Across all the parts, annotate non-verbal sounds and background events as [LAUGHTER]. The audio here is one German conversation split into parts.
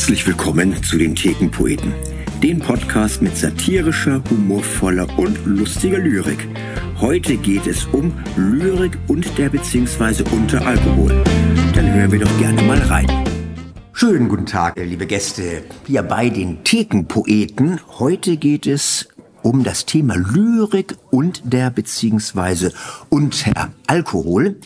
Herzlich willkommen zu den Thekenpoeten, dem Podcast mit satirischer, humorvoller und lustiger Lyrik. Heute geht es um Lyrik und der bzw. unter Alkohol. Dann hören wir doch gerne mal rein. Schönen guten Tag, liebe Gäste, hier bei den Thekenpoeten. Heute geht es um das Thema Lyrik und der bzw. unter Alkohol.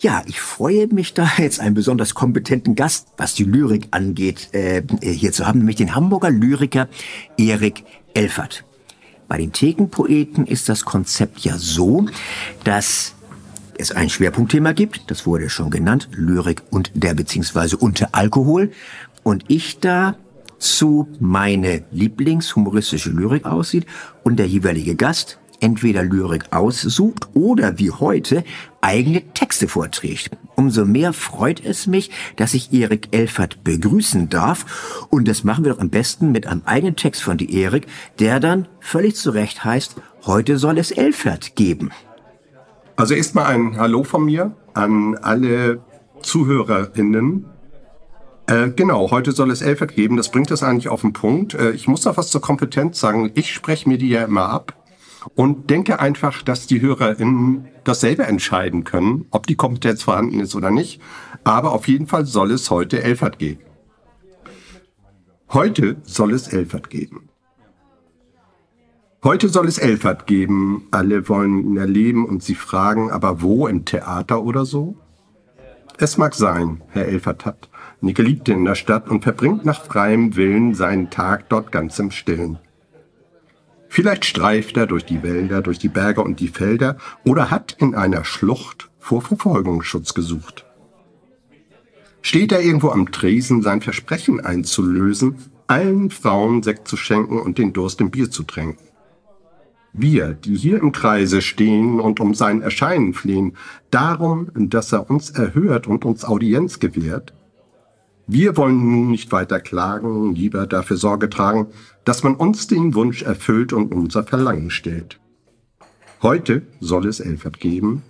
Ja, ich freue mich da [LAUGHS] jetzt einen besonders kompetenten Gast, was die Lyrik angeht, äh, hier zu haben, nämlich den Hamburger Lyriker Erik Elfert. Bei den Thekenpoeten ist das Konzept ja so, dass es ein Schwerpunktthema gibt, das wurde schon genannt, Lyrik und der beziehungsweise unter Alkohol. Und ich da zu meine Lieblingshumoristische Lyrik aussieht und der jeweilige Gast entweder Lyrik aussucht oder wie heute eigene Texte vorträgt. Umso mehr freut es mich, dass ich Erik Elfert begrüßen darf. Und das machen wir doch am besten mit einem eigenen Text von die Erik, der dann völlig zu Recht heißt, heute soll es Elfert geben. Also erstmal ein Hallo von mir an alle ZuhörerInnen. Äh, genau, heute soll es Elfert geben. Das bringt das eigentlich auf den Punkt. Äh, ich muss noch was zur Kompetenz sagen. Ich spreche mir die ja immer ab und denke einfach, dass die HörerInnen das selber entscheiden können, ob die Kompetenz vorhanden ist oder nicht. Aber auf jeden Fall soll es heute Elfert geben. Heute soll es Elfert geben. Heute soll es Elfert geben. Alle wollen ihn erleben und sie fragen, aber wo? Im Theater oder so? Es mag sein, Herr Elfert hat eine Geliebte in der Stadt und verbringt nach freiem Willen seinen Tag dort ganz im Stillen. Vielleicht streift er durch die Wälder, durch die Berge und die Felder oder hat in einer Schlucht vor Verfolgungsschutz gesucht. Steht er irgendwo am Tresen, sein Versprechen einzulösen, allen Frauen Sekt zu schenken und den Durst im Bier zu tränken. Wir, die hier im Kreise stehen und um sein Erscheinen flehen, darum, dass er uns erhört und uns Audienz gewährt, wir wollen nun nicht weiter klagen, lieber dafür Sorge tragen, dass man uns den Wunsch erfüllt und unser Verlangen stellt. Heute soll es Elfert geben.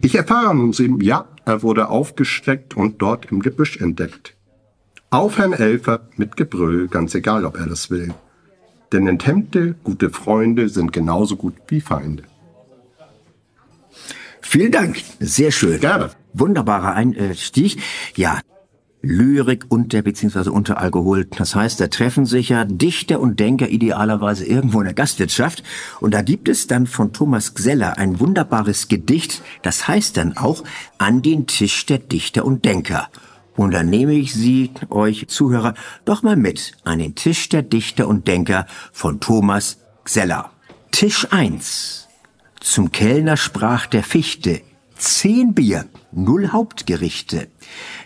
Ich erfahre nun eben, ja, er wurde aufgesteckt und dort im Gebüsch entdeckt. Auf Herrn Elfert mit Gebrüll, ganz egal, ob er das will. Denn enthemmte, gute Freunde sind genauso gut wie Feinde. Vielen Dank. Sehr schön. Gerne. Wunderbarer Einstieg. Ja, Lyrik unter bzw. unter Alkohol. Das heißt, da treffen sich ja Dichter und Denker idealerweise irgendwo in der Gastwirtschaft. Und da gibt es dann von Thomas Gseller ein wunderbares Gedicht, das heißt dann auch An den Tisch der Dichter und Denker. Und dann nehme ich Sie, euch Zuhörer, doch mal mit an den Tisch der Dichter und Denker von Thomas Gseller. Tisch 1. Zum Kellner sprach der Fichte, zehn Bier, null Hauptgerichte.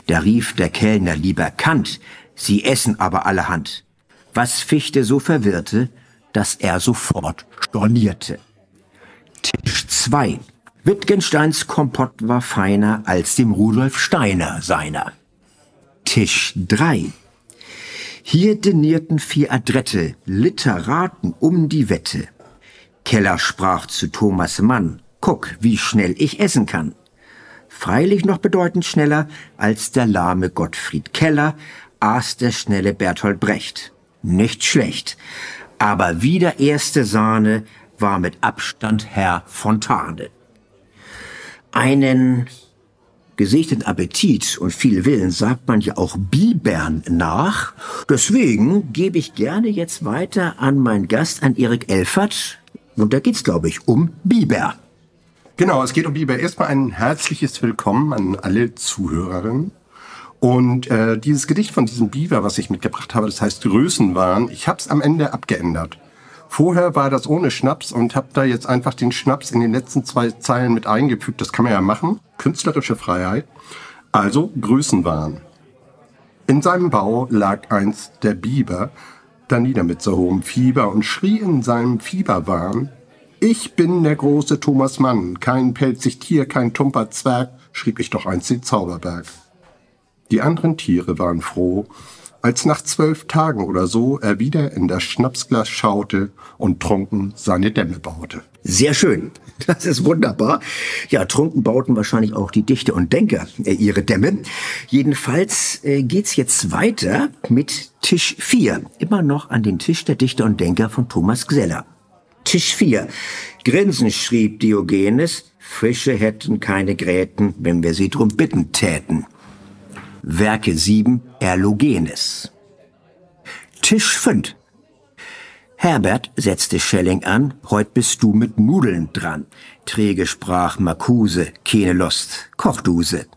Da rief der Kellner lieber Kant, sie essen aber allerhand. Was Fichte so verwirrte, dass er sofort stornierte. Tisch 2. Wittgensteins Kompott war feiner als dem Rudolf Steiner seiner. Tisch 3. Hier denierten vier Adrette, Literaten um die Wette. Keller sprach zu Thomas Mann, guck, wie schnell ich essen kann freilich noch bedeutend schneller als der lahme Gottfried Keller, aß der schnelle Bertolt Brecht. Nicht schlecht. Aber wieder erste Sahne war mit Abstand Herr Fontane. Einen gesichteten Appetit und viel Willen sagt man ja auch Bibern nach. Deswegen gebe ich gerne jetzt weiter an meinen Gast, an Erik Elfert. Und da geht's, glaube ich, um Biber. Genau, es geht um Biber. Erstmal ein herzliches Willkommen an alle Zuhörerinnen. Und äh, dieses Gedicht von diesem Biber, was ich mitgebracht habe, das heißt Größenwahn, ich habe es am Ende abgeändert. Vorher war das ohne Schnaps und habe da jetzt einfach den Schnaps in den letzten zwei Zeilen mit eingefügt. Das kann man ja machen. Künstlerische Freiheit. Also Größenwahn. In seinem Bau lag einst der Biber, da nieder mit so hohem Fieber und schrie in seinem Fieberwahn, ich bin der große Thomas Mann, kein pelzig Tier, kein tumper Zwerg, schrieb ich doch einst den Zauberberg. Die anderen Tiere waren froh, als nach zwölf Tagen oder so er wieder in das Schnapsglas schaute und trunken seine Dämme baute. Sehr schön. Das ist wunderbar. Ja, trunken bauten wahrscheinlich auch die Dichter und Denker äh, ihre Dämme. Jedenfalls äh, geht's jetzt weiter mit Tisch 4. Immer noch an den Tisch der Dichter und Denker von Thomas Gseller. Tisch 4. Grinsen schrieb Diogenes, Fische hätten keine Gräten, wenn wir sie drum bitten täten. Werke 7 Erlogenes. Tisch 5. Herbert setzte Schelling an, heut bist du mit Nudeln dran. Träge sprach Marcuse, keine Lust, Kochduse.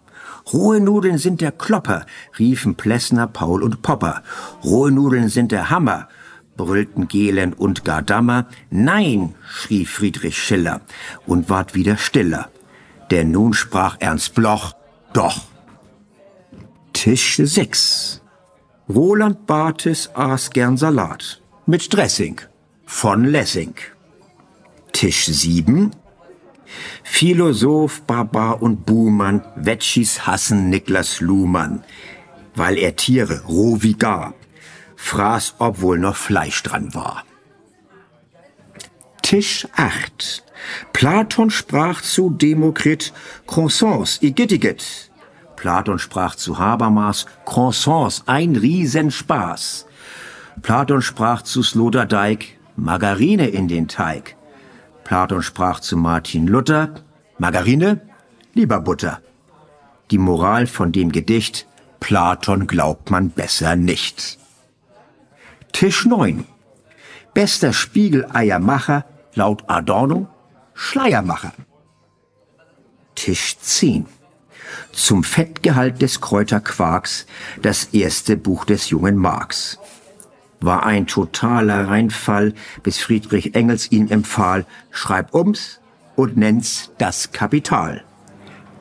Rohe Nudeln sind der Klopper, riefen Plessner, Paul und Popper. Rohe Nudeln sind der Hammer, brüllten Gehlen und Gardammer. Nein, schrie Friedrich Schiller und ward wieder stiller. Denn nun sprach Ernst Bloch, doch. Tisch 6. Roland Barthes aß gern Salat. Mit Dressing. Von Lessing. Tisch 7. Philosoph, Barbar und Buhmann, Wetschis hassen Niklas Luhmann, weil er Tiere roh wie gar fraß, obwohl noch Fleisch dran war. Tisch 8. Platon sprach zu Demokrit Croissants, igittiget. Platon sprach zu Habermas, Croissants, ein Riesenspaß. Platon sprach zu Sloterdijk, Margarine in den Teig. Platon sprach zu Martin Luther, Margarine, lieber Butter. Die Moral von dem Gedicht, Platon glaubt man besser nicht. Tisch 9. Bester Spiegeleiermacher laut Adorno, Schleiermacher. Tisch 10 zum Fettgehalt des Kräuterquarks das erste Buch des jungen Marx. War ein totaler Reinfall, bis Friedrich Engels ihn empfahl, schreib ums und nenn's das Kapital.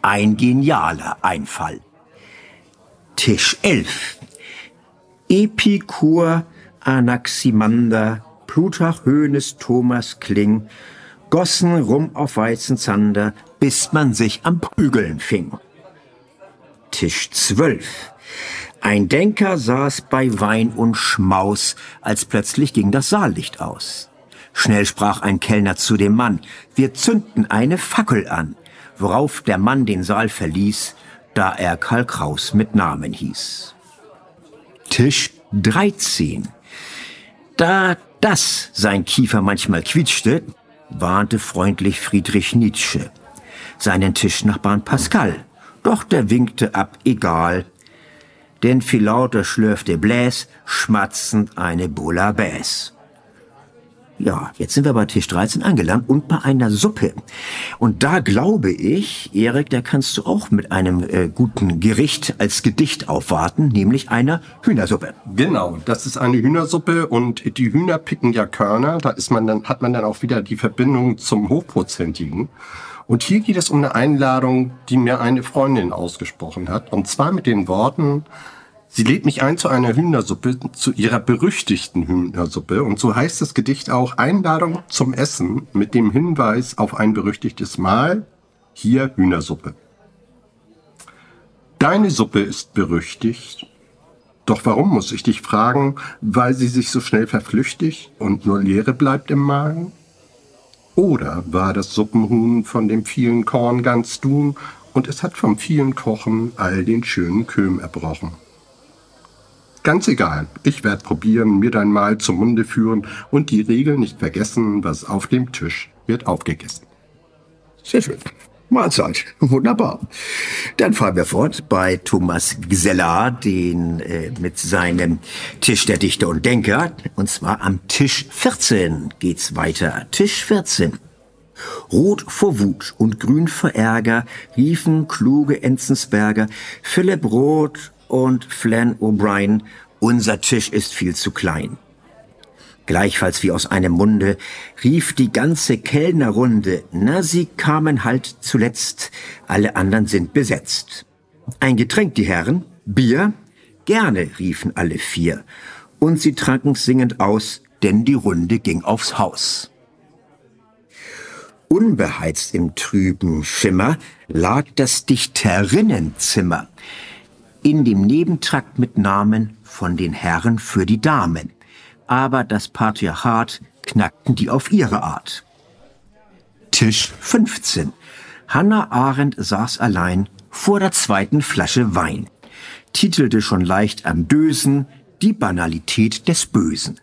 Ein genialer Einfall. Tisch 11. Epikur, Anaximander, Plutarch, Hoeneß, Thomas Kling, gossen rum auf Weizenzander, bis man sich am Prügeln fing. Tisch 12. Ein Denker saß bei Wein und Schmaus, als plötzlich ging das Saallicht aus. Schnell sprach ein Kellner zu dem Mann, wir zünden eine Fackel an, worauf der Mann den Saal verließ, da er Karl Kraus mit Namen hieß. Tisch 13. Da das sein Kiefer manchmal quietschte, warnte freundlich Friedrich Nietzsche seinen Tischnachbarn Pascal. Doch der winkte ab, egal. Denn viel lauter schlürfte Bläs, schmatzend eine Bouillabaisse. Ja, jetzt sind wir bei Tisch 13 angelangt und bei einer Suppe. Und da glaube ich, Erik, da kannst du auch mit einem äh, guten Gericht als Gedicht aufwarten, nämlich einer Hühnersuppe. Genau, das ist eine Hühnersuppe und die Hühner picken ja Körner. Da ist man dann, hat man dann auch wieder die Verbindung zum Hochprozentigen. Und hier geht es um eine Einladung, die mir eine Freundin ausgesprochen hat. Und zwar mit den Worten, sie lädt mich ein zu einer Hühnersuppe, zu ihrer berüchtigten Hühnersuppe. Und so heißt das Gedicht auch Einladung zum Essen mit dem Hinweis auf ein berüchtigtes Mahl. Hier Hühnersuppe. Deine Suppe ist berüchtigt. Doch warum muss ich dich fragen, weil sie sich so schnell verflüchtigt und nur Leere bleibt im Magen? Oder war das Suppenhuhn von dem vielen Korn ganz dun und es hat vom vielen Kochen all den schönen Köhm erbrochen? Ganz egal, ich werd probieren, mir dein Mahl zum Munde führen und die Regel nicht vergessen, was auf dem Tisch wird aufgegessen. Sehr schön. Mahlzeit. Wunderbar. Dann fahren wir fort bei Thomas Gseller, den äh, mit seinem Tisch der Dichter und Denker. Und zwar am Tisch 14 geht's weiter. Tisch 14. Rot vor Wut und grün vor Ärger riefen kluge Enzensberger, Philipp Roth und Flann O'Brien, unser Tisch ist viel zu klein. Gleichfalls wie aus einem Munde rief die ganze Kellnerrunde, na, sie kamen halt zuletzt, alle anderen sind besetzt. Ein Getränk, die Herren, Bier? Gerne, riefen alle vier. Und sie tranken singend aus, denn die Runde ging aufs Haus. Unbeheizt im trüben Schimmer lag das Dichterinnenzimmer. In dem Nebentrakt mit Namen von den Herren für die Damen. Aber das Patriarchat knackten die auf ihre Art. Tisch 15. Hannah Arendt saß allein vor der zweiten Flasche Wein, titelte schon leicht am Dösen die Banalität des Bösen,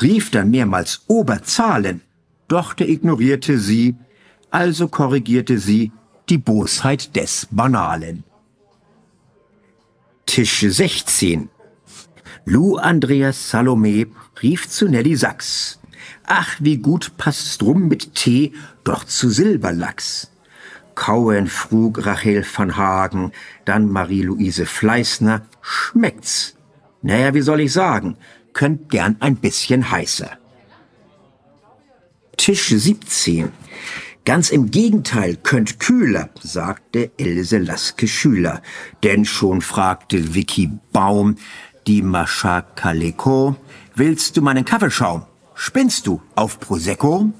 rief dann mehrmals Oberzahlen, doch der ignorierte sie, also korrigierte sie die Bosheit des Banalen. Tisch 16. Lou Andreas Salome rief zu Nelly Sachs. Ach, wie gut passt's drum mit Tee, doch zu Silberlachs. Kauen frug Rachel van Hagen, dann Marie-Louise Fleißner. Schmeckt's? Naja, wie soll ich sagen? Könnt gern ein bisschen heißer. Tisch 17. Ganz im Gegenteil, könnt kühler, sagte Ilse Laske Schüler. Denn schon fragte Vicky Baum, die Mascha Kaleko, willst du meinen Kaffeeschaum? Spinnst du auf Prosecco?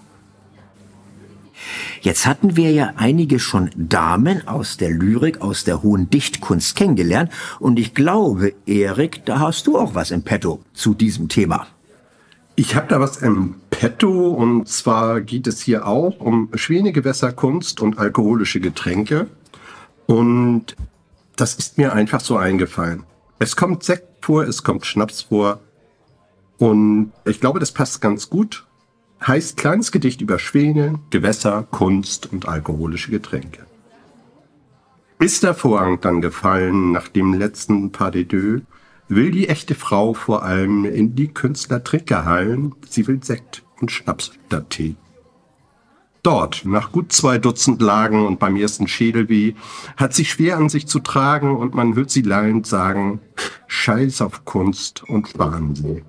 Jetzt hatten wir ja einige schon Damen aus der Lyrik, aus der hohen Dichtkunst kennengelernt. Und ich glaube, Erik, da hast du auch was im Petto zu diesem Thema. Ich habe da was im Petto und zwar geht es hier auch um Schwänegewässerkunst und alkoholische Getränke. Und das ist mir einfach so eingefallen. Es kommt Sekt vor, es kommt Schnaps vor. Und ich glaube, das passt ganz gut. Heißt kleines Gedicht über Schwäne, Gewässer, Kunst und alkoholische Getränke. Ist der Vorhang dann gefallen nach dem letzten Pas de deux, will die echte Frau vor allem in die Künstlertrinkerhallen, sie will Sekt und Schnaps statt Tee. Dort, nach gut zwei Dutzend Lagen und beim ersten Schädelweh, hat sie schwer an sich zu tragen und man hört sie lallend sagen, Scheiß auf Kunst und Wahnsinn.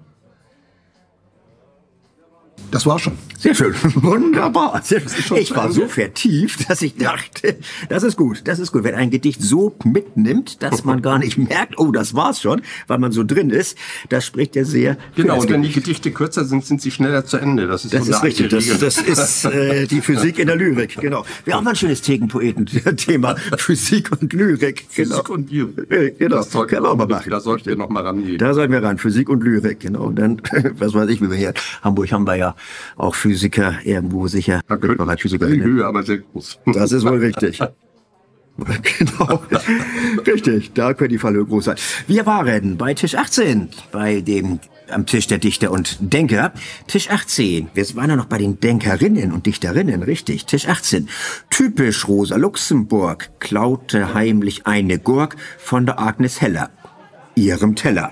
Das war schon. Sehr schön. [LAUGHS] Wunderbar. Sehr schön. Ich war so vertieft, dass ich dachte, das ist gut, das ist gut. Wenn ein Gedicht so mitnimmt, dass man gar nicht merkt, oh, das war's schon, weil man so drin ist, das spricht ja sehr. Genau, und wenn die Gedichte kürzer sind, sind sie schneller zu Ende. Das ist, das ist richtig. Das, das, ist äh, die Physik in der Lyrik, genau. Wir haben ein schönes Thekenpoeten-Thema. [LAUGHS] Physik und Lyrik. Genau. Physik und Lyrik. Genau. Das sollten, wir, wir machen. Da sollten wir noch mal rangehen. Da sollten wir ran. Physik und Lyrik, genau. Und dann, [LAUGHS] was weiß ich, wie wir hier, Hamburg haben wir ja auch Physiker irgendwo sicher. Bereits Physiker. Die Höhe, aber sehr groß. Das ist wohl richtig. [LAUGHS] genau. [LAUGHS] Richtig, da könnte die Fallhöhe groß sein. Wir waren bei Tisch 18, bei dem am Tisch der Dichter und Denker. Tisch 18. Wir waren ja noch bei den Denkerinnen und Dichterinnen, richtig. Tisch 18. Typisch Rosa Luxemburg klaute heimlich eine Gurk von der Agnes Heller, ihrem Teller.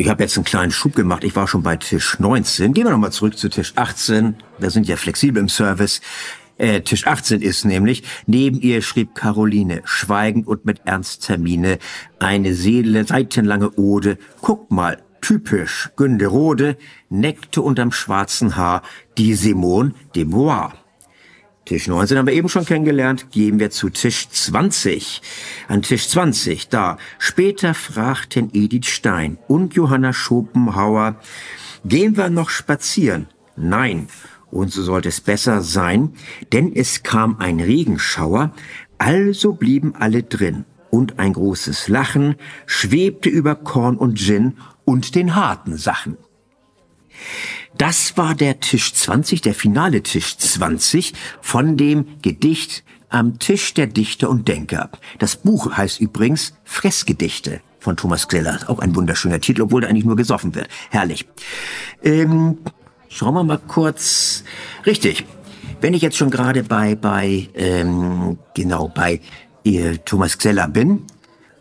Ich habe jetzt einen kleinen Schub gemacht. Ich war schon bei Tisch 19. Gehen wir nochmal zurück zu Tisch 18. Wir sind ja flexibel im Service. Äh, Tisch 18 ist nämlich, neben ihr schrieb Caroline, schweigend und mit Ernsttermine, eine Seele seitenlange Ode. Guck mal, typisch, Günderode, neckte unterm schwarzen Haar die Simone de Beauvoir. Tisch 19 haben wir eben schon kennengelernt, gehen wir zu Tisch 20. An Tisch 20, da. Später fragten Edith Stein und Johanna Schopenhauer, gehen wir noch spazieren? Nein. Und so sollte es besser sein, denn es kam ein Regenschauer, also blieben alle drin. Und ein großes Lachen schwebte über Korn und Gin und den harten Sachen. Das war der Tisch 20, der finale Tisch 20 von dem Gedicht am Tisch der Dichter und Denker. Das Buch heißt übrigens Fressgedichte von Thomas Gseller. Auch ein wunderschöner Titel, obwohl da eigentlich nur gesoffen wird. Herrlich. Ähm, schauen wir mal kurz. Richtig. Wenn ich jetzt schon gerade bei, bei, ähm, genau, bei äh, Thomas Gseller bin,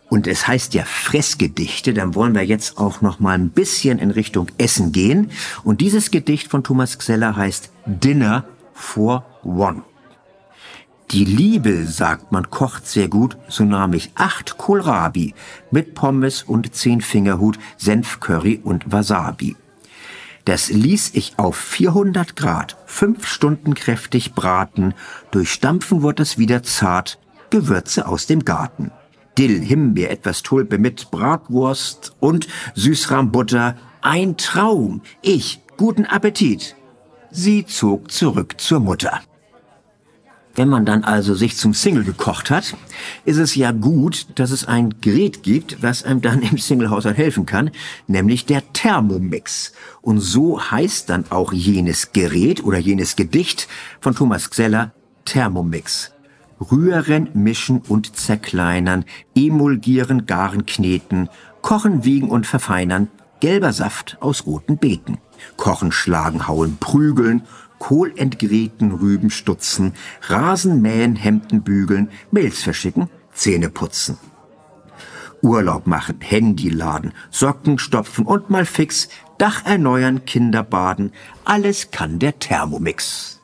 und es heißt ja Fressgedichte, dann wollen wir jetzt auch noch mal ein bisschen in Richtung Essen gehen. Und dieses Gedicht von Thomas Xeller heißt Dinner for One. Die Liebe, sagt man, kocht sehr gut, so nahm ich acht Kohlrabi mit Pommes und zehn Fingerhut, Senfcurry und Wasabi. Das ließ ich auf 400 Grad, fünf Stunden kräftig braten, durch Stampfen wurde es wieder zart, Gewürze aus dem Garten. Dill, Himbeer, etwas Tulpe mit Bratwurst und Süßrahmbutter. Ein Traum. Ich, guten Appetit. Sie zog zurück zur Mutter. Wenn man dann also sich zum Single gekocht hat, ist es ja gut, dass es ein Gerät gibt, was einem dann im Singlehaushalt helfen kann, nämlich der Thermomix. Und so heißt dann auch jenes Gerät oder jenes Gedicht von Thomas Xeller Thermomix. Rühren, mischen und zerkleinern, emulgieren, garen, kneten, kochen, wiegen und verfeinern, gelber Saft aus roten Beeten. Kochen, schlagen, hauen, prügeln, Kohl entgräten, Rüben stutzen, Rasen mähen, Hemden bügeln, Mails verschicken, Zähne putzen. Urlaub machen, Handy laden, Socken stopfen und mal fix, Dach erneuern, Kinder baden, alles kann der Thermomix.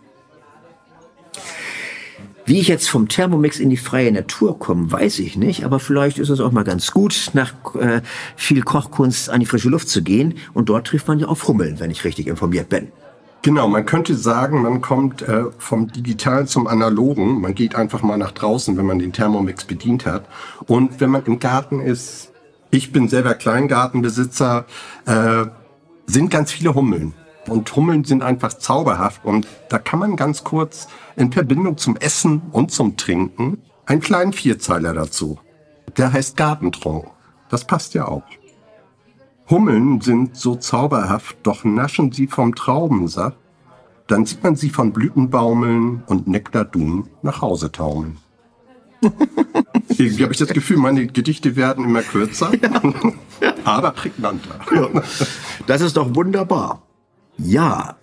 Wie ich jetzt vom Thermomix in die freie Natur komme, weiß ich nicht, aber vielleicht ist es auch mal ganz gut, nach äh, viel Kochkunst an die frische Luft zu gehen und dort trifft man ja auf Hummeln, wenn ich richtig informiert bin. Genau, man könnte sagen, man kommt äh, vom Digitalen zum Analogen. Man geht einfach mal nach draußen, wenn man den Thermomix bedient hat. Und wenn man im Garten ist, ich bin selber Kleingartenbesitzer, äh, sind ganz viele Hummeln. Und Hummeln sind einfach zauberhaft. Und da kann man ganz kurz in Verbindung zum Essen und zum Trinken einen kleinen Vierzeiler dazu. Der heißt Gartentrunk. Das passt ja auch. Hummeln sind so zauberhaft, doch naschen sie vom Traubensaft, dann sieht man sie von Blüten baumeln und Nektardun nach Hause taumeln. [LAUGHS] Irgendwie habe ich das Gefühl, meine Gedichte werden immer kürzer, ja. [LAUGHS] aber prägnanter. Ja. Das ist doch wunderbar. Ja,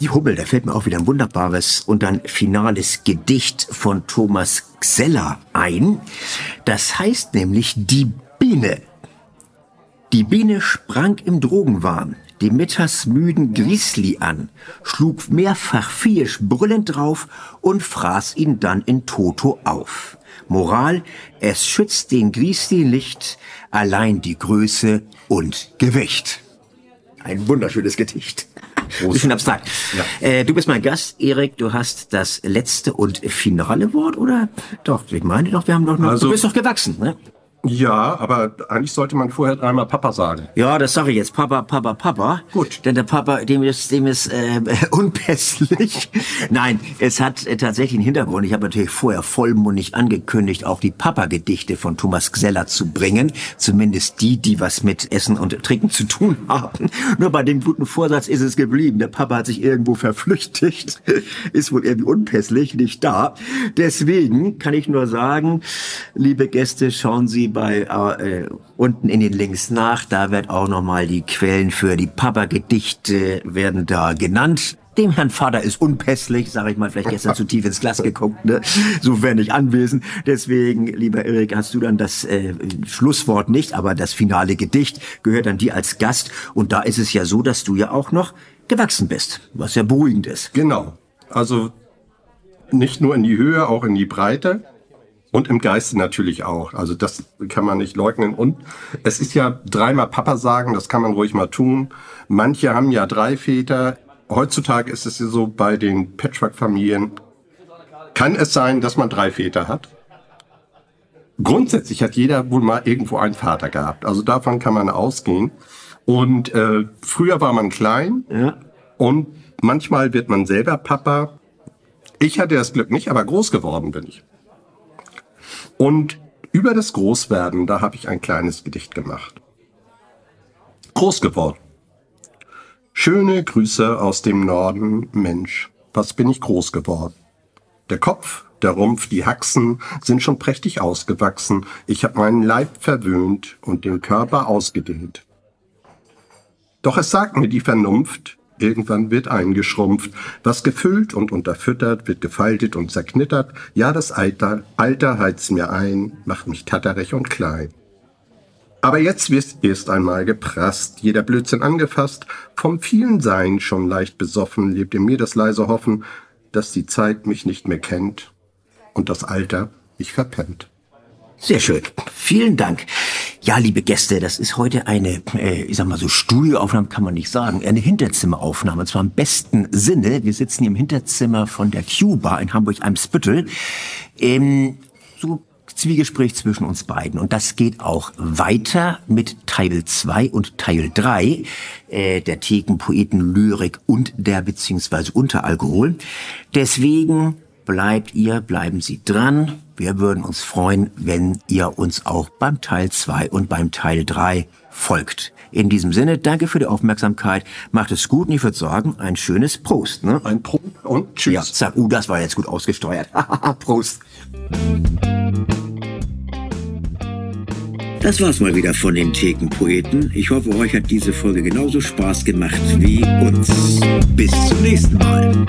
die Hummel, da fällt mir auch wieder ein wunderbares und dann finales Gedicht von Thomas Xeller ein. Das heißt nämlich Die Biene. Die Biene sprang im Drogenwahn dem mittagsmüden Grizzly an, schlug mehrfach viehisch brüllend drauf und fraß ihn dann in Toto auf. Moral, es schützt den Grizzly nicht, allein die Größe und Gewicht. Ein wunderschönes Gedicht. Groß. Bisschen abstrakt. Ja. Äh, du bist mein Gast, Erik. Du hast das letzte und finale Wort, oder? Doch, ich meine doch, wir haben doch noch. Also, du bist doch gewachsen, ne? Ja, aber eigentlich sollte man vorher dreimal Papa sagen. Ja, das sage ich jetzt. Papa, Papa, Papa. Gut. Denn der Papa, dem ist, dem ist äh, [LAUGHS] unpässlich. Nein, es hat äh, tatsächlich einen Hintergrund. Ich habe natürlich vorher vollmundig angekündigt, auch die Papa-Gedichte von Thomas Gseller zu bringen. Zumindest die, die was mit Essen und Trinken zu tun [LAUGHS] haben. Nur bei dem guten Vorsatz ist es geblieben. Der Papa hat sich irgendwo verflüchtigt. [LAUGHS] ist wohl irgendwie unpässlich, nicht da. Deswegen kann ich nur sagen, liebe Gäste, schauen Sie bei äh, unten in den Links nach. Da wird auch nochmal die Quellen für die Papa-Gedichte werden da genannt. Dem Herrn Vater ist unpässlich, sage ich mal, vielleicht gestern zu tief ins Glas geguckt, ne? so wäre nicht anwesend. Deswegen, lieber Erik, hast du dann das äh, Schlusswort nicht, aber das finale Gedicht gehört dann dir als Gast. Und da ist es ja so, dass du ja auch noch gewachsen bist, was ja beruhigend ist. Genau. Also nicht nur in die Höhe, auch in die Breite. Und im Geiste natürlich auch. Also das kann man nicht leugnen. Und es ist ja dreimal Papa sagen, das kann man ruhig mal tun. Manche haben ja drei Väter. Heutzutage ist es ja so bei den Patchwork-Familien. Kann es sein, dass man drei Väter hat? Grundsätzlich hat jeder wohl mal irgendwo einen Vater gehabt. Also davon kann man ausgehen. Und äh, früher war man klein ja. und manchmal wird man selber Papa. Ich hatte das Glück nicht, aber groß geworden bin ich. Und über das Großwerden, da habe ich ein kleines Gedicht gemacht. Groß geworden. Schöne Grüße aus dem Norden, Mensch, was bin ich groß geworden. Der Kopf, der Rumpf, die Haxen sind schon prächtig ausgewachsen. Ich habe meinen Leib verwöhnt und den Körper ausgedehnt. Doch es sagt mir die Vernunft, Irgendwann wird eingeschrumpft. Was gefüllt und unterfüttert, wird gefaltet und zerknittert. Ja, das Alter, Alter heizt mir ein, macht mich tatterig und klein. Aber jetzt wird erst einmal geprasst, jeder Blödsinn angefasst, vom vielen Sein schon leicht besoffen, lebt in mir das leise Hoffen, dass die Zeit mich nicht mehr kennt und das Alter mich verpennt. Sehr schön. Vielen Dank. Ja, liebe Gäste, das ist heute eine, äh, ich sag mal so Studioaufnahme kann man nicht sagen, eine Hinterzimmeraufnahme, und zwar im besten Sinne. Wir sitzen hier im Hinterzimmer von der Cuba in Hamburg-Eimsbüttel. Ähm, so Zwiegespräch zwischen uns beiden. Und das geht auch weiter mit Teil 2 und Teil 3 äh, der Thekenpoeten Lyrik und der beziehungsweise Unteralkohol. Deswegen bleibt ihr, bleiben Sie dran. Wir würden uns freuen, wenn ihr uns auch beim Teil 2 und beim Teil 3 folgt. In diesem Sinne, danke für die Aufmerksamkeit. Macht es gut und ich würde sagen, ein schönes Prost. Ne? Ein Prost und tschüss. Ja, zack, uh, das war jetzt gut ausgesteuert. [LAUGHS] Prost. Das war's mal wieder von den Thekenpoeten. Ich hoffe, euch hat diese Folge genauso Spaß gemacht wie uns. Bis zum nächsten Mal.